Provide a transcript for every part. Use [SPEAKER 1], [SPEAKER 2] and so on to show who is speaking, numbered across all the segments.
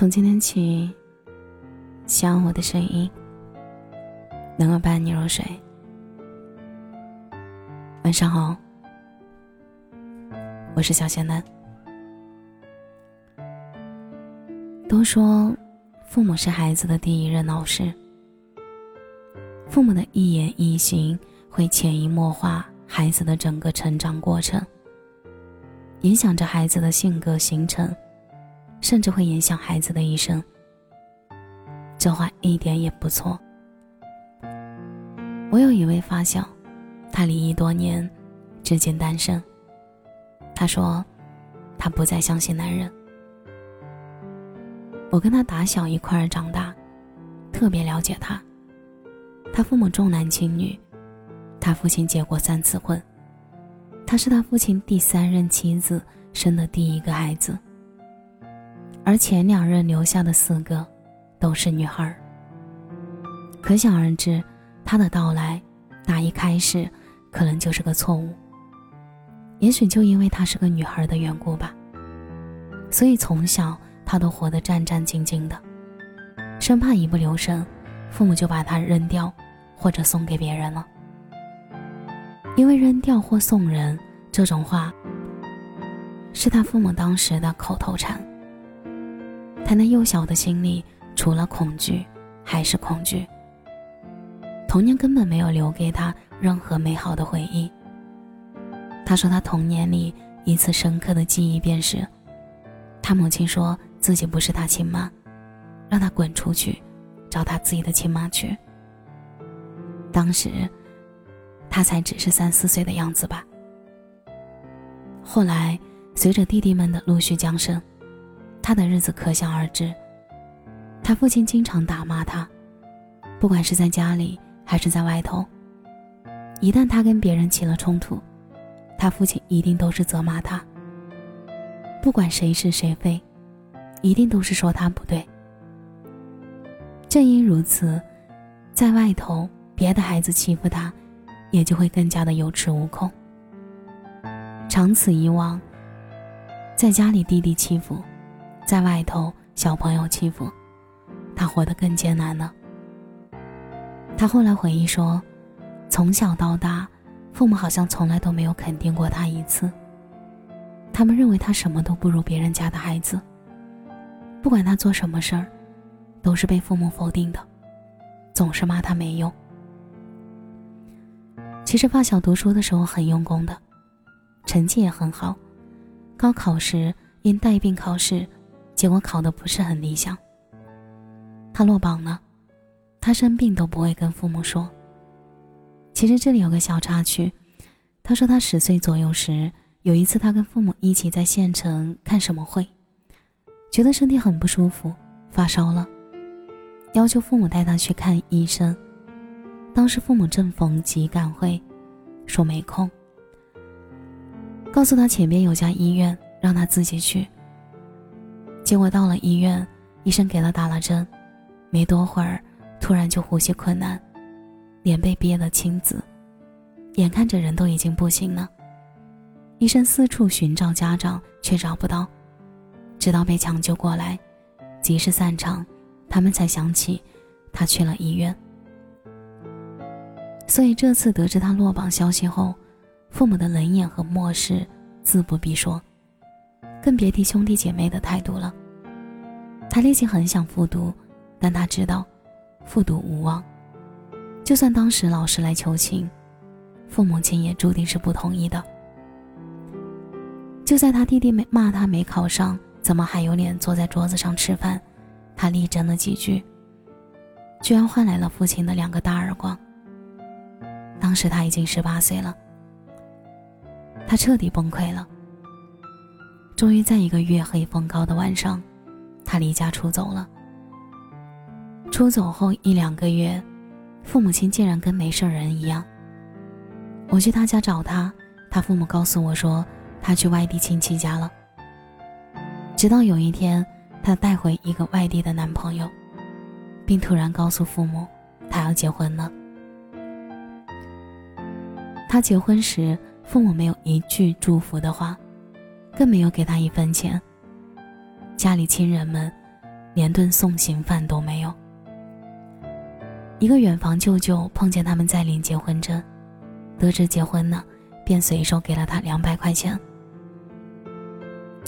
[SPEAKER 1] 从今天起，希望我的声音能够伴你入睡。晚上好，我是小仙男。都说父母是孩子的第一任老师，父母的一言一行会潜移默化孩子的整个成长过程，影响着孩子的性格形成，甚至会影响孩子的一生。这话一点也不错。我有一位发小，他离异多年，至今单身。他说，他不再相信男人。我跟他打小一块儿长大，特别了解他。他父母重男轻女，他父亲结过三次婚，他是他父亲第三任妻子生的第一个孩子，而前两任留下的四个都是女孩儿。可想而知，他的到来打一开始可能就是个错误。也许就因为她是个女孩的缘故吧，所以从小。他都活得战战兢兢的，生怕一不留神，父母就把他扔掉，或者送给别人了。因为扔掉或送人这种话，是他父母当时的口头禅。他那幼小的心里，除了恐惧，还是恐惧。童年根本没有留给他任何美好的回忆。他说，他童年里一次深刻的记忆便是，他母亲说。自己不是他亲妈，让他滚出去，找他自己的亲妈去。当时，他才只是三四岁的样子吧。后来，随着弟弟们的陆续降生，他的日子可想而知。他父亲经常打骂他，不管是在家里还是在外头。一旦他跟别人起了冲突，他父亲一定都是责骂他，不管谁是谁非。一定都是说他不对。正因如此，在外头别的孩子欺负他，也就会更加的有恃无恐。长此以往，在家里弟弟欺负，在外头小朋友欺负，他活得更艰难了。他后来回忆说，从小到大，父母好像从来都没有肯定过他一次。他们认为他什么都不如别人家的孩子。不管他做什么事儿，都是被父母否定的，总是骂他没用。其实发小读书的时候很用功的，成绩也很好，高考时因带病考试，结果考的不是很理想。他落榜了，他生病都不会跟父母说。其实这里有个小插曲，他说他十岁左右时，有一次他跟父母一起在县城看什么会。觉得身体很不舒服，发烧了，要求父母带他去看医生。当时父母正逢急赶会，说没空，告诉他前边有家医院，让他自己去。结果到了医院，医生给他打了针，没多会儿，突然就呼吸困难，脸被憋得青紫，眼看着人都已经不行了。医生四处寻找家长，却找不到。直到被抢救过来，及时散场，他们才想起他去了医院。所以这次得知他落榜消息后，父母的冷眼和漠视自不必说，更别提兄弟姐妹的态度了。他内心很想复读，但他知道复读无望。就算当时老师来求情，父母亲也注定是不同意的。就在他弟弟没骂他没考上。怎么还有脸坐在桌子上吃饭？他力争了几句，居然换来了父亲的两个大耳光。当时他已经十八岁了，他彻底崩溃了。终于在一个月黑风高的晚上，他离家出走了。出走后一两个月，父母亲竟然跟没事人一样。我去他家找他，他父母告诉我说，他去外地亲戚家了。直到有一天，她带回一个外地的男朋友，并突然告诉父母，她要结婚了。她结婚时，父母没有一句祝福的话，更没有给她一分钱。家里亲人们连顿送行饭都没有。一个远房舅舅碰见他们在领结婚证，得知结婚了，便随手给了他两百块钱。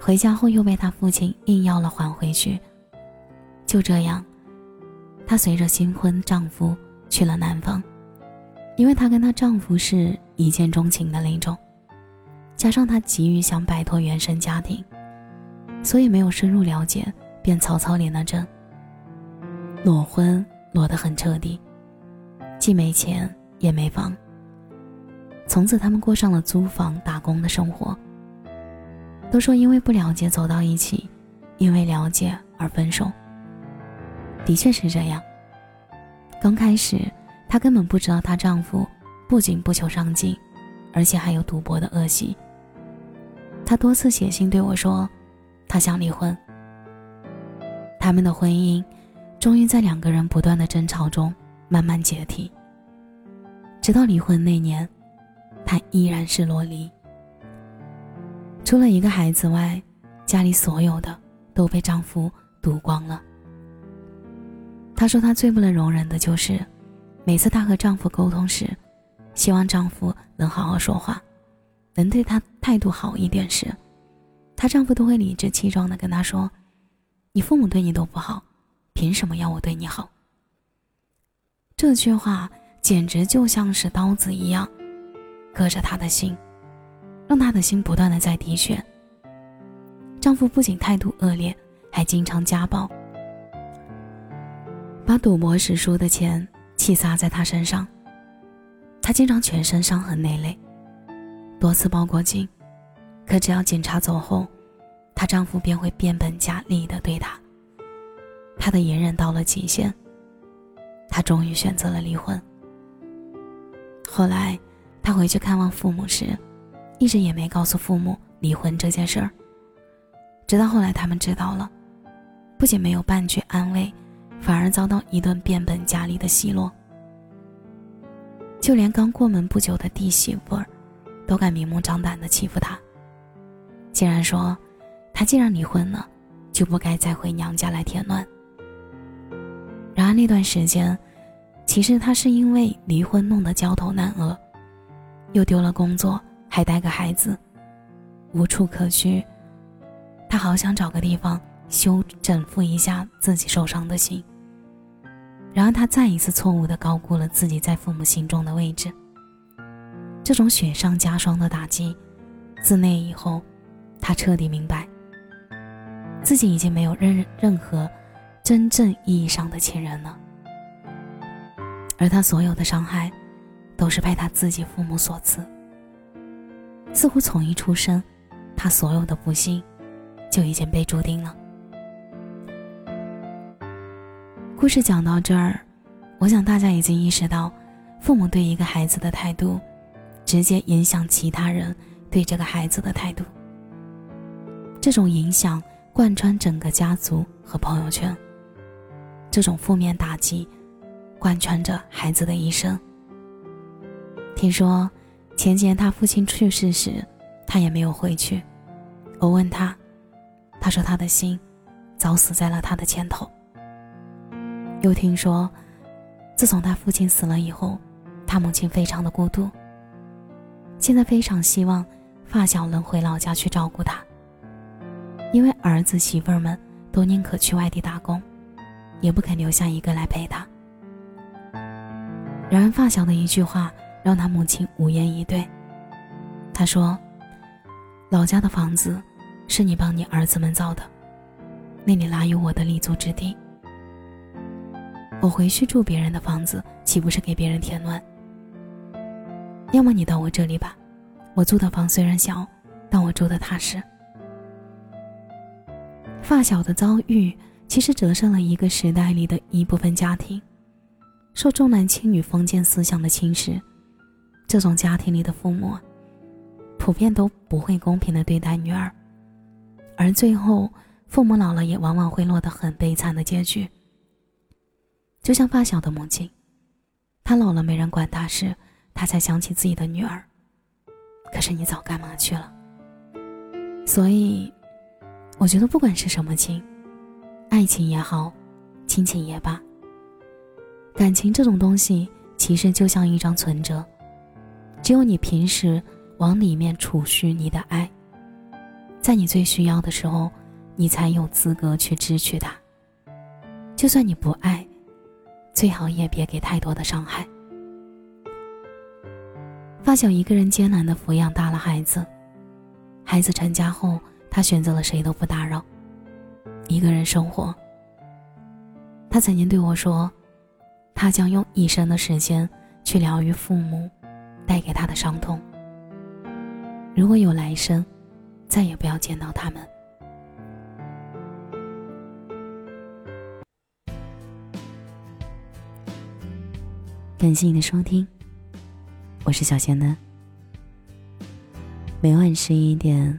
[SPEAKER 1] 回家后又被他父亲硬要了还回去。就这样，她随着新婚丈夫去了南方，因为她跟她丈夫是一见钟情的那种，加上她急于想摆脱原生家庭，所以没有深入了解，便草草领了证。裸婚裸得很彻底，既没钱也没房。从此他们过上了租房打工的生活。都说因为不了解走到一起，因为了解而分手。的确是这样。刚开始，她根本不知道她丈夫不仅不求上进，而且还有赌博的恶习。她多次写信对我说，她想离婚。他们的婚姻，终于在两个人不断的争吵中慢慢解体。直到离婚那年，她依然是裸离。除了一个孩子外，家里所有的都被丈夫赌光了。她说，她最不能容忍的就是，每次她和丈夫沟通时，希望丈夫能好好说话，能对她态度好一点时，她丈夫都会理直气壮地跟她说：“你父母对你都不好，凭什么要我对你好？”这句话简直就像是刀子一样，割着她的心。让她的心不断的在滴血。丈夫不仅态度恶劣，还经常家暴，把赌博时输的钱气撒在她身上。她经常全身伤痕累累，多次报过警，可只要警察走后，她丈夫便会变本加厉的对她。她的隐忍到了极限，她终于选择了离婚。后来，她回去看望父母时。一直也没告诉父母离婚这件事儿，直到后来他们知道了，不仅没有半句安慰，反而遭到一顿变本加厉的奚落。就连刚过门不久的弟媳妇儿，都敢明目张胆的欺负她，竟然说，她既然离婚了，就不该再回娘家来添乱。然而那段时间，其实她是因为离婚弄得焦头烂额，又丢了工作。还带个孩子，无处可去。他好想找个地方修整复一下自己受伤的心。然而，他再一次错误的高估了自己在父母心中的位置。这种雪上加霜的打击，自那以后，他彻底明白，自己已经没有任任何真正意义上的亲人了。而他所有的伤害，都是被他自己父母所赐。似乎从一出生，他所有的不幸就已经被注定了。故事讲到这儿，我想大家已经意识到，父母对一个孩子的态度，直接影响其他人对这个孩子的态度。这种影响贯穿整个家族和朋友圈，这种负面打击贯穿着孩子的一生。听说。前几年他父亲去世时，他也没有回去。我问他，他说他的心早死在了他的前头。又听说，自从他父亲死了以后，他母亲非常的孤独。现在非常希望发小能回老家去照顾他，因为儿子媳妇儿们都宁可去外地打工，也不肯留下一个来陪他。然而发小的一句话。让他母亲无言以对。他说：“老家的房子是你帮你儿子们造的，那里哪有我的立足之地？我回去住别人的房子，岂不是给别人添乱？要么你到我这里吧，我租的房虽然小，但我住的踏实。”发小的遭遇，其实折射了一个时代里的一部分家庭，受重男轻女封建思想的侵蚀。这种家庭里的父母，普遍都不会公平的对待女儿，而最后父母老了也往往会落得很悲惨的结局。就像发小的母亲，她老了没人管她时，她才想起自己的女儿。可是你早干嘛去了？所以，我觉得不管是什么亲，爱情也好，亲情也罢，感情这种东西其实就像一张存折，只有你平时往里面储蓄你的爱，在你最需要的时候，你才有资格去支取它。就算你不爱，最好也别给太多的伤害。发小一个人艰难的抚养大了孩子，孩子成家后，他选择了谁都不打扰，一个人生活。他曾经对我说，他将用一生的时间去疗愈父母带给他的伤痛。如果有来生，再也不要见到他们。感谢你的收听。我是小仙嫩，每晚十一点，